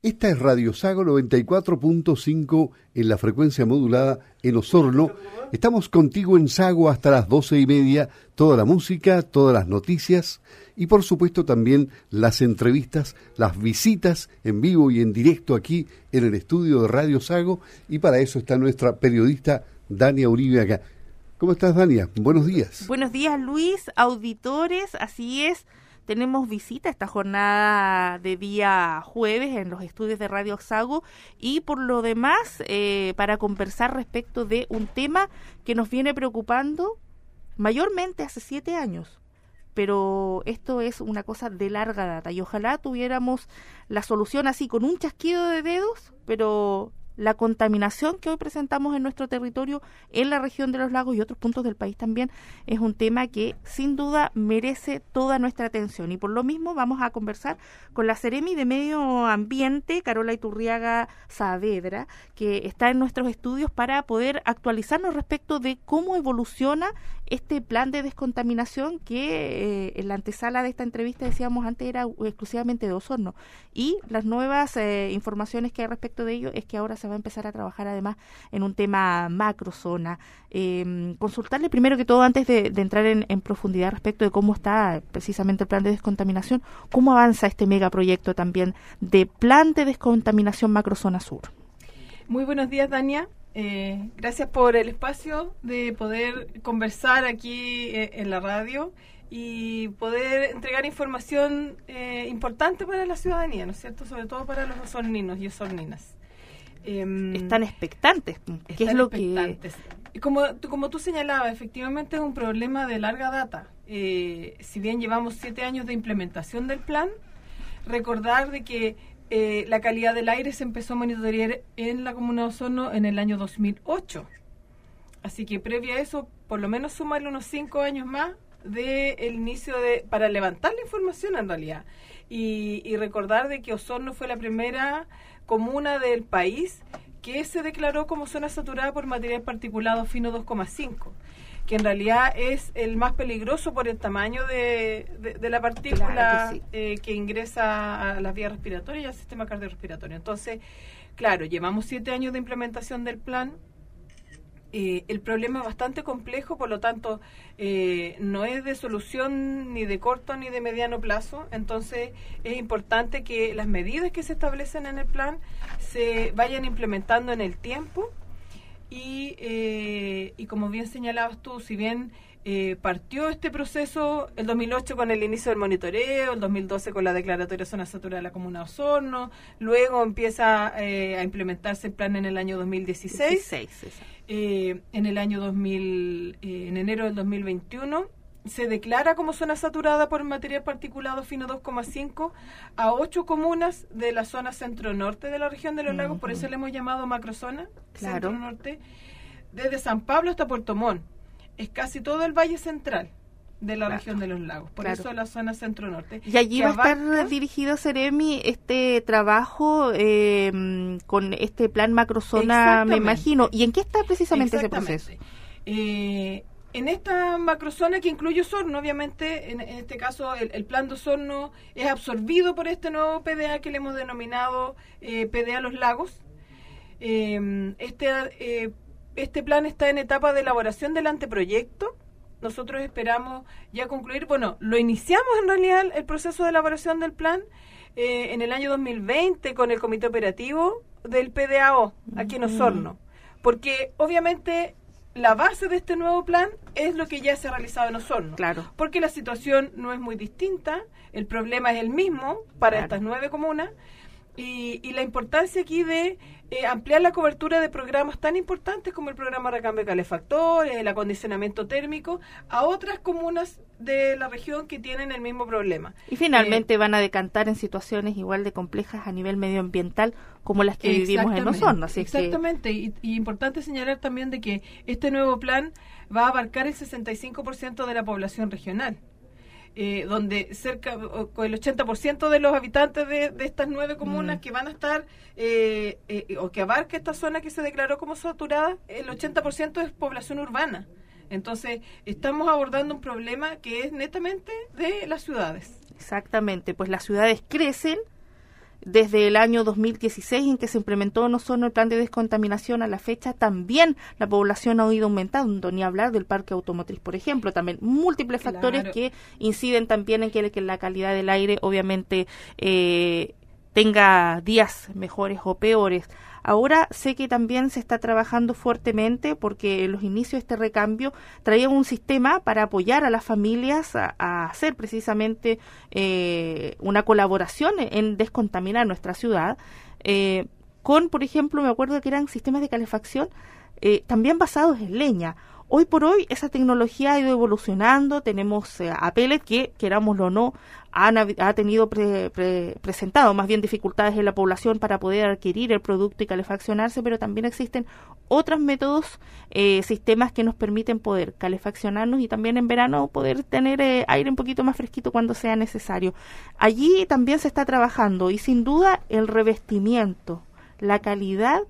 Esta es Radio Sago 94.5 en la frecuencia modulada en Osorno. Estamos contigo en Sago hasta las doce y media, toda la música, todas las noticias y por supuesto también las entrevistas, las visitas en vivo y en directo aquí en el estudio de Radio Sago y para eso está nuestra periodista Dania Uribe acá. ¿Cómo estás, Dania? Buenos días. Buenos días, Luis, auditores, así es tenemos visita esta jornada de día jueves en los estudios de Radio Sago y por lo demás eh, para conversar respecto de un tema que nos viene preocupando mayormente hace siete años. Pero esto es una cosa de larga data y ojalá tuviéramos la solución así con un chasquido de dedos, pero la contaminación que hoy presentamos en nuestro territorio, en la región de los lagos y otros puntos del país también, es un tema que sin duda merece toda nuestra atención. Y por lo mismo vamos a conversar con la Ceremi de Medio Ambiente, Carola Iturriaga Saavedra, que está en nuestros estudios para poder actualizarnos respecto de cómo evoluciona este plan de descontaminación que eh, en la antesala de esta entrevista decíamos antes era exclusivamente de Osorno. Y las nuevas eh, informaciones que hay respecto de ello es que ahora se va a empezar a trabajar además en un tema macrozona. Eh, consultarle primero que todo, antes de, entrar en, profundidad respecto de cómo está precisamente el plan de descontaminación, cómo avanza este megaproyecto también de plan de descontaminación macrozona sur. Muy buenos días, Dania. Eh, gracias por el espacio de poder conversar aquí eh, en la radio y poder entregar información eh, importante para la ciudadanía, ¿no es cierto? Sobre todo para los osorninos y osorninas. Em, están expectantes. ¿Qué es lo que...? Como, como tú señalabas, efectivamente es un problema de larga data. Eh, si bien llevamos siete años de implementación del plan, recordar de que eh, la calidad del aire se empezó a monitorear en la Comuna de Osorno en el año 2008. Así que previo a eso, por lo menos sumarle unos cinco años más del el inicio de para levantar la información en realidad y, y recordar de que Osorno fue la primera comuna del país que se declaró como zona saturada por material particulado fino 2,5 que en realidad es el más peligroso por el tamaño de, de, la partícula que, eh, que, ingresa a las vías respiratorias y al sistema cardiorrespiratorio. Entonces, claro, llevamos siete años de implementación del plan, eh, el problema es bastante complejo, por lo tanto, eh, no es de solución ni de corto ni de mediano plazo. Entonces, es importante que las medidas que se establecen en el plan se vayan implementando en el tiempo. Y, eh, y como bien señalabas tú, si bien partió este proceso el 2008 con el inicio del monitoreo, el 2012 con la declaratoria de zona saturada de la Comuna de Osorno, luego empieza a implementarse el plan en el año 2016. 16, eh, en el año 2000, eh, en enero del 2021, se declara como zona saturada por material particulado fino 2,5 a ocho comunas de la zona centro-norte de la región de los lagos, por eso le hemos llamado macrozona, centro-norte, desde San Pablo hasta Puerto Montt. Es casi todo el valle central de la región de los lagos, por eso la zona centro-norte. Y allí va a estar dirigido, Seremi, este trabajo eh, con este plan macrozona, me imagino. ¿Y en qué está precisamente ese proceso? Eh, en esta macrozona que incluye Osorno, obviamente, en, este caso el, plan de Osorno es absorbido por este nuevo PDA que le hemos denominado eh, PDA Los Lagos. este, este plan está en etapa de elaboración del anteproyecto nosotros esperamos ya concluir, bueno, lo iniciamos en realidad el proceso de elaboración del plan eh, en el año 2020 con el comité operativo del PDAO aquí en Osorno, porque obviamente la base de este nuevo plan es lo que ya se ha realizado en Osorno. Claro. Porque la situación no es muy distinta, el problema es el mismo para estas nueve comunas y, y la importancia aquí de eh, ampliar la cobertura de programas tan importantes como el programa recambio de calefactores, el acondicionamiento térmico, a otras comunas de la región que tienen el mismo problema. Y finalmente eh, van a decantar en situaciones igual de complejas a nivel medioambiental como las que vivimos en Osorno. exactamente, y, y, importante señalar también de que este nuevo plan va a abarcar el 65% de la población regional. Eh, donde cerca el 80% de los habitantes de, estas nueve comunas mm. que van a estar eh, eh, o que abarca esta zona que se declaró como saturada, el 80% es población urbana. Entonces, estamos abordando un problema que es netamente de las ciudades. Exactamente, pues las ciudades crecen, desde el año 2016 en que se implementó en Osorno el plan de descontaminación a la fecha, también la población ha ido aumentando, ni hablar del parque automotriz, por ejemplo, también múltiples factores que inciden también en que, la calidad del aire obviamente eh, tenga días mejores o peores. Ahora sé que también se está trabajando fuertemente porque en los inicios de este recambio traía un sistema para apoyar a las familias a, hacer precisamente eh, una colaboración en descontaminar nuestra ciudad. Eh, con, por ejemplo, me acuerdo que eran sistemas de calefacción eh, también basados en leña. Hoy por hoy esa tecnología ha ido evolucionando, tenemos eh, a Pellet que, querámoslo o no, ha tenido presentado más bien dificultades en la población para poder adquirir el producto y calefaccionarse, pero también existen otros métodos, eh, sistemas que nos permiten poder calefaccionarnos y también en verano poder tener eh, aire un poquito más fresquito cuando sea necesario. Allí también se está trabajando y sin duda el revestimiento, la calidad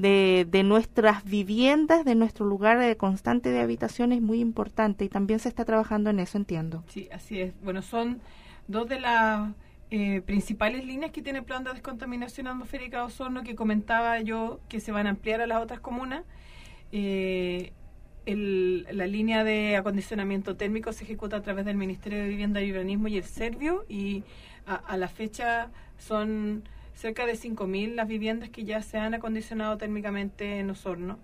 de, de, nuestras viviendas, de nuestro lugar de constante de habitación es muy importante y también se está trabajando en eso, entiendo. Sí, así es. Bueno, son dos de las eh, principales líneas que tiene el plan de descontaminación atmosférica de Osorno que comentaba yo que se van a ampliar a las otras comunas. Eh, la línea de acondicionamiento térmico se ejecuta a través del Ministerio de Vivienda y Urbanismo y el Servio y a la fecha son cerca de 5.000 las viviendas que ya se han acondicionado térmicamente en Osorno.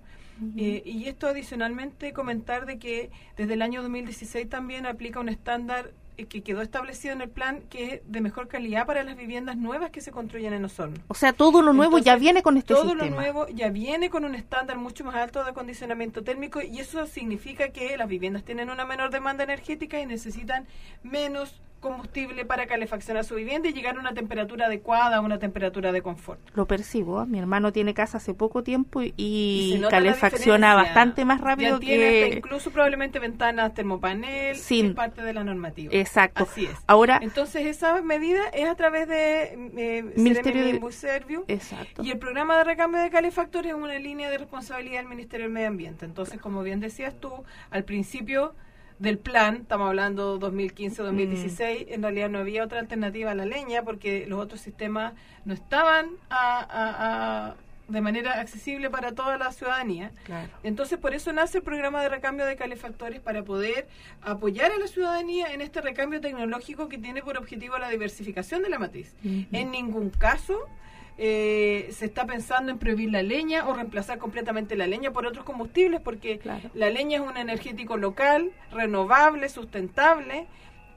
Eh, y esto adicionalmente comentar de que desde el año 2016 también aplica un estándar eh, que quedó establecido en el plan que es de mejor calidad para las viviendas nuevas que se construyen en Osorno. O sea, todo lo nuevo ya viene con este sistema. Todo lo nuevo ya viene con un estándar mucho más alto de acondicionamiento térmico y eso significa que las viviendas tienen una menor demanda energética y necesitan menos combustible para calefaccionar su vivienda y llegar a una temperatura adecuada, a una temperatura de confort. Lo percibo, mi hermano tiene casa hace poco tiempo y, calefacciona bastante más rápido que... incluso probablemente ventanas termopanel, sin parte de la normativa. Exacto. Así es. Ahora, Entonces esa medida es a través de eh, Ministerio de Servio Exacto. y el programa de recambio de calefactores es una línea de responsabilidad del Ministerio del Medio Ambiente. Entonces, como bien decías tú, al principio del plan, estamos hablando 2015-2016, mm. en realidad no había otra alternativa a la leña porque los otros sistemas no estaban de manera accesible para toda la ciudadanía. Entonces, por eso nace el programa de recambio de calefactores para poder apoyar a la ciudadanía en este recambio tecnológico que tiene por objetivo la diversificación de la matriz. En ningún caso eh, se está pensando en prohibir la leña o reemplazar completamente la leña por otros combustibles, porque la leña es un energético local, renovable, sustentable,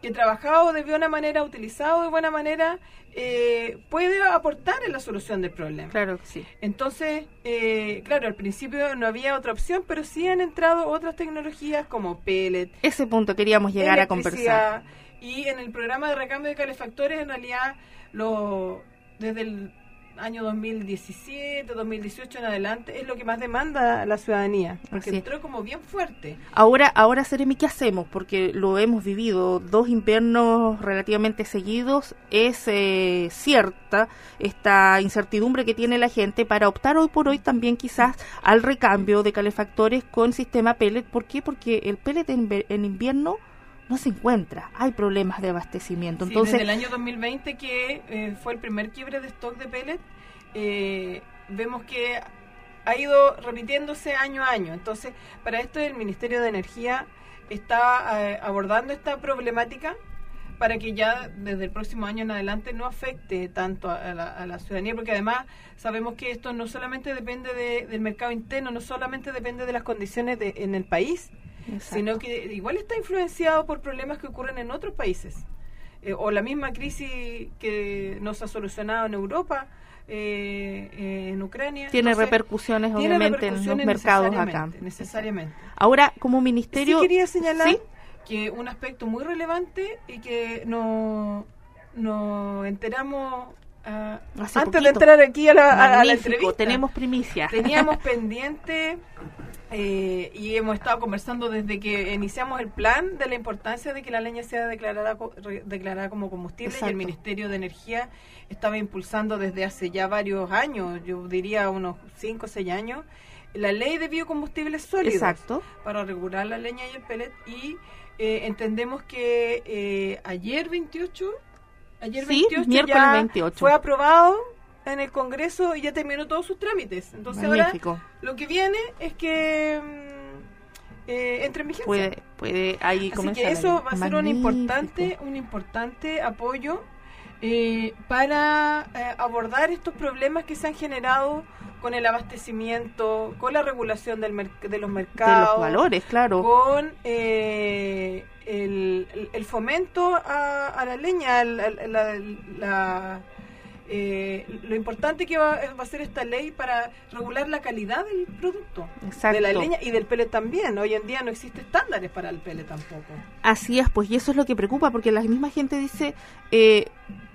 que trabajado de buena manera, utilizado de buena manera, eh, puede aportar en la solución del problema. Claro sí. Entonces, eh, claro, al principio no había otra opción, pero sí han entrado otras tecnologías como pellet. Ese punto queríamos llegar a conversar. Y en el programa de recambio de calefactores, en realidad, lo, desde el año 2017, 2018 en adelante, es lo que más demanda la ciudadanía, porque entró como bien fuerte. Ahora, ahora Seremi, ¿qué hacemos? Porque lo hemos vivido, dos inviernos relativamente seguidos, es eh, cierta esta incertidumbre que tiene la gente para optar hoy por hoy también quizás al recambio de calefactores con sistema pellet. ¿Por qué? Porque el pellet en invierno no se encuentra, hay problemas de abastecimiento. Entonces, desde el año 2020 que eh, fue el primer quiebre de stock de pellet, eh, vemos que ha ido repitiéndose año a año. Entonces, para esto el Ministerio de Energía está eh, abordando esta problemática para que ya desde el próximo año en adelante no afecte tanto a la, ciudadanía, porque además sabemos que esto no solamente depende del mercado interno, no solamente depende de las condiciones de, en el país, sino que igual está influenciado por problemas que ocurren en otros países. Eh, o la misma crisis que nos ha solucionado en Europa, eh, eh, en Ucrania. Tiene repercusiones, obviamente, en los mercados acá. Necesariamente. Ahora, como ministerio. Sí quería señalar que un aspecto muy relevante y que nos no enteramos ah, antes de entrar aquí a la, a la entrevista. Tenemos primicia. Teníamos pendiente eh, y hemos estado conversando desde que iniciamos el plan de la importancia de que la leña sea declarada, declarada como combustible y el Ministerio de Energía estaba impulsando desde hace ya varios años, yo diría unos 5 o 6 años, la ley de biocombustibles sólidos Exacto. para regular la leña y el pellet y eh, entendemos que eh, ayer 28 Ayer Sí, 28 miércoles ya 28. fue aprobado en el Congreso y ya terminó todos sus trámites. Entonces Magnífico. ahora lo que viene es que mm, eh, entre en vigencia. Puede, puede ahí Así comenzar. que eso la va a ser un importante, un importante apoyo eh, para eh, abordar estos problemas que se han generado con el abastecimiento, con la regulación del de los De mercados, los valores, claro. con eh, el, el- fomento a, a la leña, al- la- la- eh, lo importante que va, va a ser esta ley para regular la calidad del producto, Exacto. de la leña y del pellet también. Hoy en día no existen estándares para el pellet tampoco. Así es, pues, y eso es lo que preocupa, porque la misma gente dice, eh,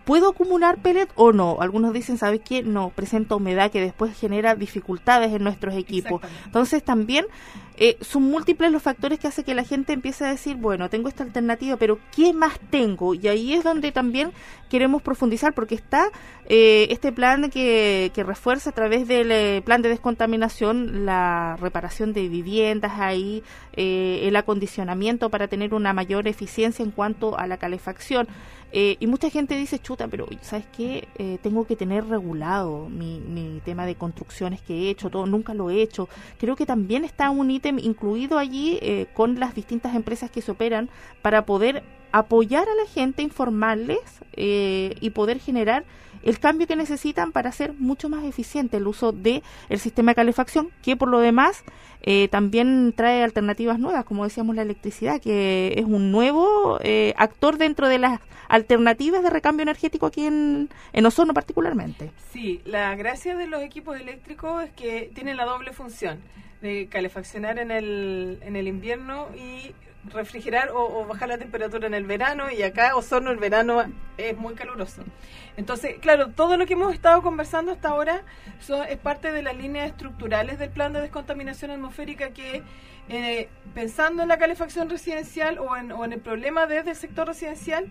¿puedo acumular pellet o no? Algunos dicen, ¿sabes qué? No, presenta humedad que después genera dificultades en nuestros equipos. Entonces también eh, son múltiples los factores que hace que la gente empiece a decir, bueno, tengo esta alternativa, pero ¿qué más tengo? Y ahí es donde también queremos profundizar, porque está eh, este plan que, que refuerza a través del eh, plan de descontaminación la reparación de viviendas ahí, eh, el acondicionamiento para tener una mayor eficiencia en cuanto a la calefacción. Eh, y mucha gente dice, chuta, pero ¿sabes qué? Tengo que tener regulado mi, mi tema de construcciones que he hecho, todo, nunca lo he hecho. Creo que también está un incluido allí eh, con las distintas empresas que se operan para poder apoyar a la gente, informarles eh, y poder generar el cambio que necesitan para hacer mucho más eficiente el uso de el sistema de calefacción, que por lo demás eh, también trae alternativas nuevas, como decíamos la electricidad, que es un nuevo eh, actor dentro de las alternativas de recambio energético aquí en, en Osorno particularmente. Sí, la gracia de los equipos eléctricos es que tienen la doble función de calefaccionar en el, en el invierno y refrigerar o, o bajar la temperatura en el verano y acá Osorno el verano es muy caluroso. Entonces, claro, todo lo que hemos estado conversando hasta ahora son, es parte de las líneas estructurales del plan de descontaminación atmosférica que, eh, pensando en la calefacción residencial o en, o en el problema desde el sector residencial,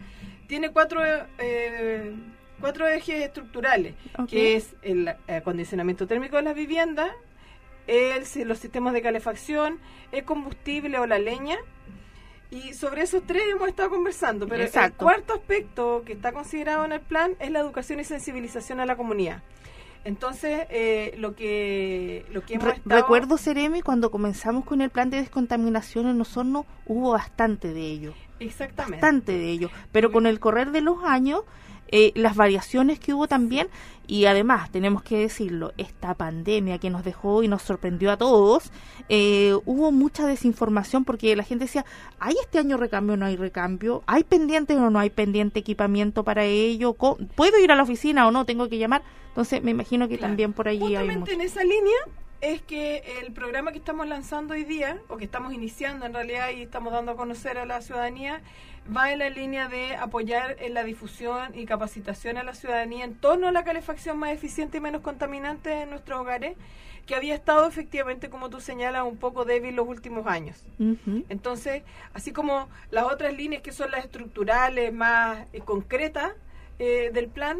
tiene cuatro, eh, cuatro ejes estructurales, que es el acondicionamiento térmico de las viviendas, el, los sistemas de calefacción, el combustible o la leña. Y sobre esos tres hemos estado conversando, pero el cuarto aspecto que está considerado en el plan es la educación y sensibilización a la comunidad. Entonces, eh, lo que lo que hemos Re- estado- Recuerdo, Seremi, cuando comenzamos con el plan de descontaminación en Osorno, hubo bastante de ello. Exactamente bastante de ello. Pero con el correr de los años, eh, las variaciones que hubo también, y además, tenemos que decirlo, esta pandemia que nos dejó y nos sorprendió a todos, eh, hubo mucha desinformación porque la gente decía, ¿hay este año recambio o no hay recambio? ¿Hay pendiente o no hay pendiente equipamiento para ello? ¿Puedo ir a la oficina o no? ¿Tengo que llamar? Entonces, me imagino que Claro. también por allí hay Justamente mucho. en esa línea es que el programa que estamos lanzando hoy día, o que estamos iniciando en realidad y estamos dando a conocer a la ciudadanía, va en la línea de apoyar en la difusión y capacitación a la ciudadanía en torno a la calefacción más eficiente y menos contaminante en nuestros hogares, que había estado efectivamente, como tú señalas, un poco débil los últimos años. Entonces, así como las otras líneas que son las estructurales más eh, concretas eh, del plan,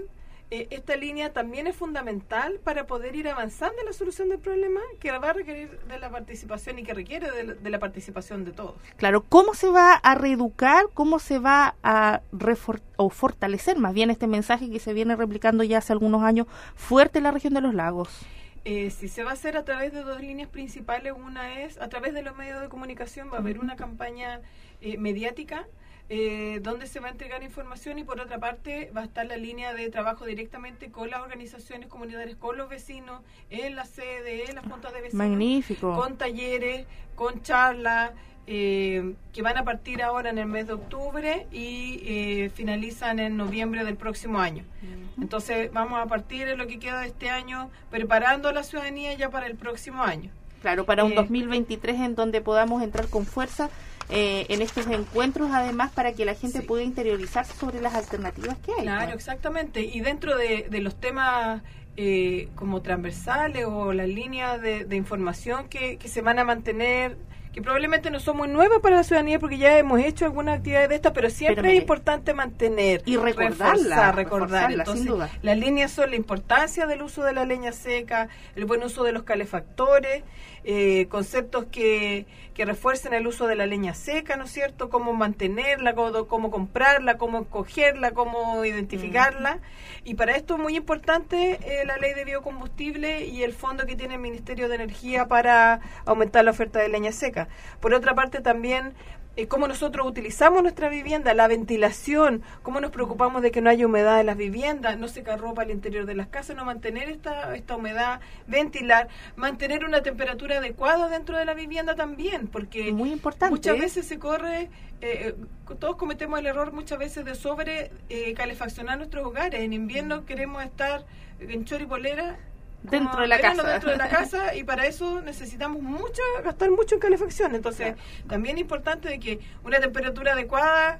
eh, esta línea también es fundamental para poder ir avanzando en la solución del problema que va a requerir de la participación y que requiere de la, de la participación de todos. Claro, ¿cómo se va a reeducar, cómo se va a refor- o fortalecer más bien este mensaje que se viene replicando ya hace algunos años fuerte en la región de los lagos? Eh, si se va a hacer a través de dos líneas principales, una es a través de los medios de comunicación, va a haber una campaña eh, mediática eh, donde se va a entregar información y por otra parte va a estar la línea de trabajo directamente con las organizaciones comunitarias, con los vecinos, en la sede, en las juntas de vecinos, Magnífico. con talleres, con charlas. Eh, que van a partir ahora en el mes de octubre y eh, finalizan en noviembre del próximo año. Entonces vamos a partir en lo que queda de este año preparando a la ciudadanía ya para el próximo año. Claro, para un Eh, 2023 en donde podamos entrar con fuerza eh, en estos encuentros, además para que la gente Sí. pueda interiorizarse sobre las alternativas que hay. Claro, exactamente. Y dentro de, de los temas eh, como transversales o las líneas de, de información que, que se van a mantener que probablemente no son muy nuevas para la ciudadanía porque ya hemos hecho algunas actividades de estas, pero siempre es importante mantener y recordarla, recordar. Entonces, las líneas son la importancia del uso de la leña seca, el buen uso de los calefactores, eh, conceptos que, que refuercen el uso de la leña seca, ¿no es cierto? Cómo mantenerla, cómo, cómo comprarla, cómo cogerla, cómo identificarla. Y para esto es muy importante eh, la ley de biocombustible y el fondo que tiene el Ministerio de Energía para aumentar la oferta de leña seca. Por otra parte, también eh, cómo nosotros utilizamos nuestra vivienda, la ventilación, cómo nos preocupamos de que no haya humedad en las viviendas, no se ropa al interior de las casas, no mantener esta, esta humedad, ventilar, mantener una temperatura adecuada dentro de la vivienda también, porque Muy importante. muchas veces se corre, eh, todos cometemos el error muchas veces de sobre eh, calefaccionar nuestros hogares. En invierno queremos estar en choripolera dentro de la casa. dentro de la casa y para eso necesitamos mucho, gastar mucho en calefacción. Entonces, también es importante de que una temperatura adecuada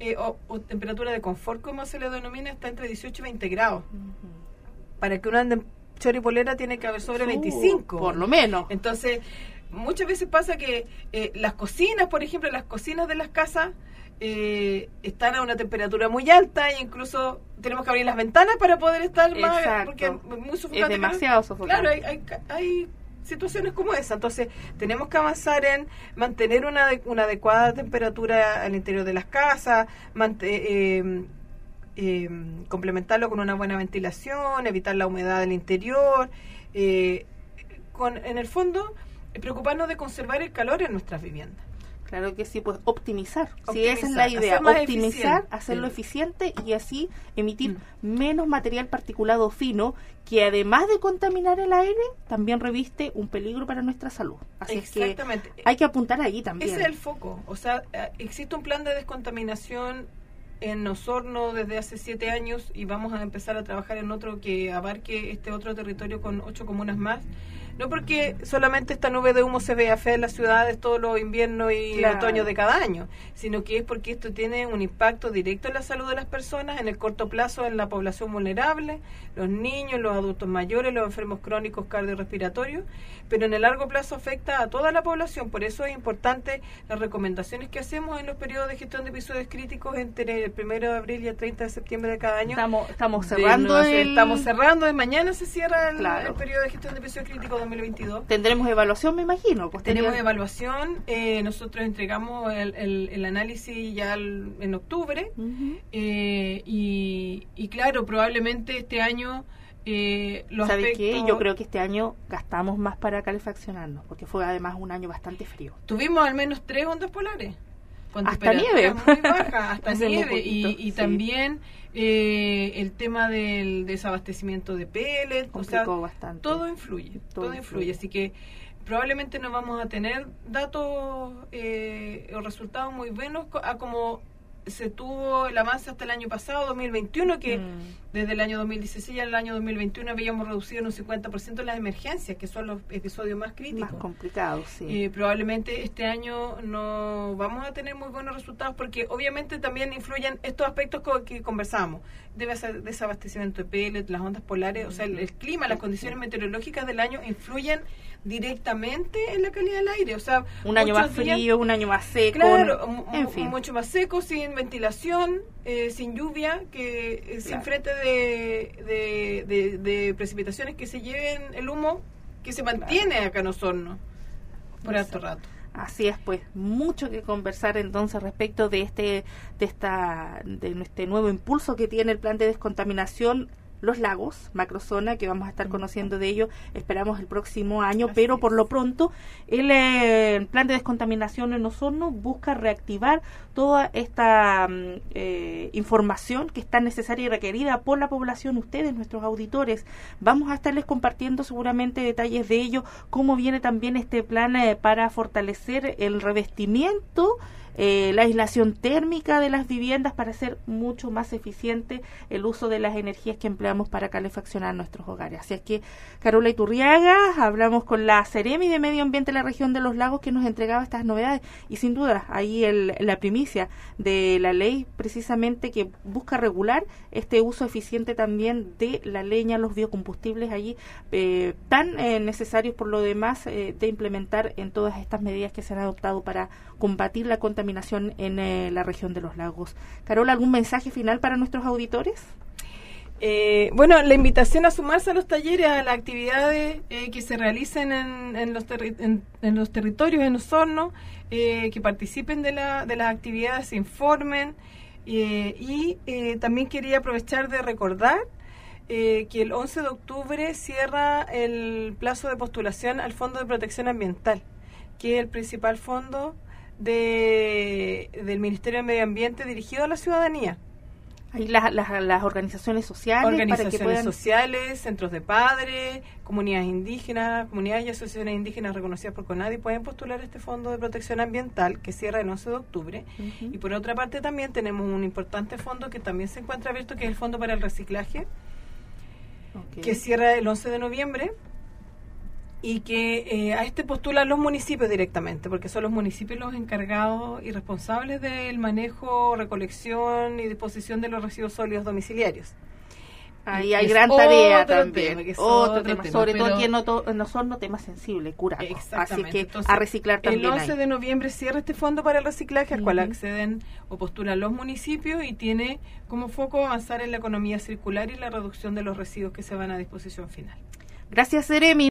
eh, o, temperatura de confort, como se le denomina, está entre 18 y 20 grados. Para que una choripolera tiene que haber sobre 25. Por lo menos. Entonces, muchas veces pasa que eh, las cocinas, por ejemplo, las cocinas de las casas, eh, están a una temperatura muy alta e incluso tenemos que abrir las ventanas para poder estar más porque es muy sofocante. Es demasiado sofocante. Claro, hay, hay, situaciones como esa. Entonces, tenemos que avanzar en mantener una, una adecuada temperatura al interior de las casas, eh, eh, complementarlo con una buena ventilación, evitar la humedad del interior. Eh, con, en el fondo, preocuparnos de conservar el calor en nuestras viviendas. Claro que sí, pues optimizar. si esa es la idea, optimizar, hacerlo eficiente y así emitir mm. menos material particulado fino que además de contaminar el aire, también reviste un peligro para nuestra salud. Así es que hay que apuntar ahí también. Ese es el foco. O sea, eh, existe un plan de descontaminación en Osorno desde hace siete años y vamos a empezar a trabajar en otro que abarque este otro territorio con ocho comunas más no porque solamente esta nube de humo se vea fea en las ciudades todos los inviernos y otoños de cada año, sino que es porque esto tiene un impacto directo en la salud de las personas, en el corto plazo en la población vulnerable, los niños, los adultos mayores, los enfermos crónicos cardiorrespiratorios, pero en el largo plazo afecta a toda la población. Por eso es importante las recomendaciones que hacemos en los periodos de gestión de episodios críticos entre el 1 de abril y el 30 de septiembre de cada año. Estamos, estamos cerrando. Estamos cerrando, y mañana se cierra el, el periodo de gestión de episodios críticos 2022. Tendremos evaluación, me imagino. Tenemos evaluación. Eh, nosotros entregamos el, el, análisis ya en octubre. eh, y, y, claro, probablemente este año. Eh, los ¿Sabe qué? Yo creo que este año gastamos más para calefaccionarnos, porque fue además un año bastante frío. Tuvimos al menos tres ondas polares. Hasta nieve. Muy baja, hasta nieve. y, y también eh, el tema del desabastecimiento de pellets, o sea, todo influye, todo, influye. Así que probablemente no vamos a tener datos eh, o resultados muy buenos a como se tuvo el avance hasta el año pasado, 2021, que mm. Desde el año 2016 al año 2021 habíamos reducido en un 50% las emergencias, que son los episodios más críticos. Más complicados, sí. Eh, probablemente este año no vamos a tener muy buenos resultados porque obviamente también influyen estos aspectos que conversamos. Debe ser desabastecimiento de pellets, las ondas polares, o sea, el clima, las condiciones meteorológicas del año influyen directamente en la calidad del aire. O sea, un año más frío, un año más seco. en fin. mucho más seco, sin ventilación, eh, sin lluvia, que eh, sin frente de, de, precipitaciones que se lleven el humo que se mantiene acá en Osorno por alto rato. Así es, pues mucho que conversar entonces respecto de este de esta de este nuevo impulso que tiene el plan de descontaminación los lagos, macrozona, que vamos a estar conociendo de ello, esperamos el próximo año, pero por lo pronto eh, el, plan de descontaminación en Osorno busca reactivar toda esta mm, eh, información que está necesaria y requerida por la población, ustedes, nuestros auditores. Vamos a estarles compartiendo seguramente detalles de ello, cómo viene también este plan eh, para fortalecer el revestimiento eh, la aislación térmica de las viviendas para hacer mucho más eficiente el uso de las energías que empleamos para calefaccionar nuestros hogares. Así es que, Carola Iturriaga, hablamos con la Ceremi de Medio Ambiente de la región de los lagos que nos entregaba estas novedades y sin duda ahí el, la primicia de la ley precisamente que busca regular este uso eficiente también de la leña, los biocombustibles allí eh, tan eh, necesarios por lo demás eh, de implementar en todas estas medidas que se han adoptado para combatir la contaminación en la región de los lagos. Carola, ¿algún mensaje final para nuestros auditores? Eh, bueno, la invitación a sumarse a los talleres, a las actividades eh, que se realicen en, los en, en, los territorios en Osorno, eh, que participen de, la, de las actividades, se informen. Eh, y también quería aprovechar de recordar que el 11 de octubre cierra el plazo de postulación al Fondo de Protección Ambiental, que es el principal fondo de, del Ministerio de Medio Ambiente dirigido a la ciudadanía. Ahí las, las, las, organizaciones sociales. Organizaciones para que puedan... sociales, centros de padres, comunidades indígenas, comunidades y asociaciones indígenas reconocidas por CONADI pueden postular este Fondo de Protección Ambiental que cierra el 11 de octubre. Uh -huh. Y por otra parte también tenemos un importante fondo que también se encuentra abierto, que es el Fondo para el Reciclaje, okay. que cierra el 11 de noviembre y que eh, a este postulan los municipios directamente, porque son los municipios los encargados y responsables del manejo, recolección y disposición de los residuos sólidos domiciliarios. Ahí hay gran tarea también. Tema, otro, otro tema, tema, sobre todo aquí en, en Osorno, tema sensible, curaco. Así que Entonces, a reciclar también. El 11 ahí. de noviembre cierra este fondo para el reciclaje, al uh -huh. cual acceden o postulan los municipios y tiene como foco avanzar en la economía circular y la reducción de los residuos que se van a disposición final. Gracias, Seremi.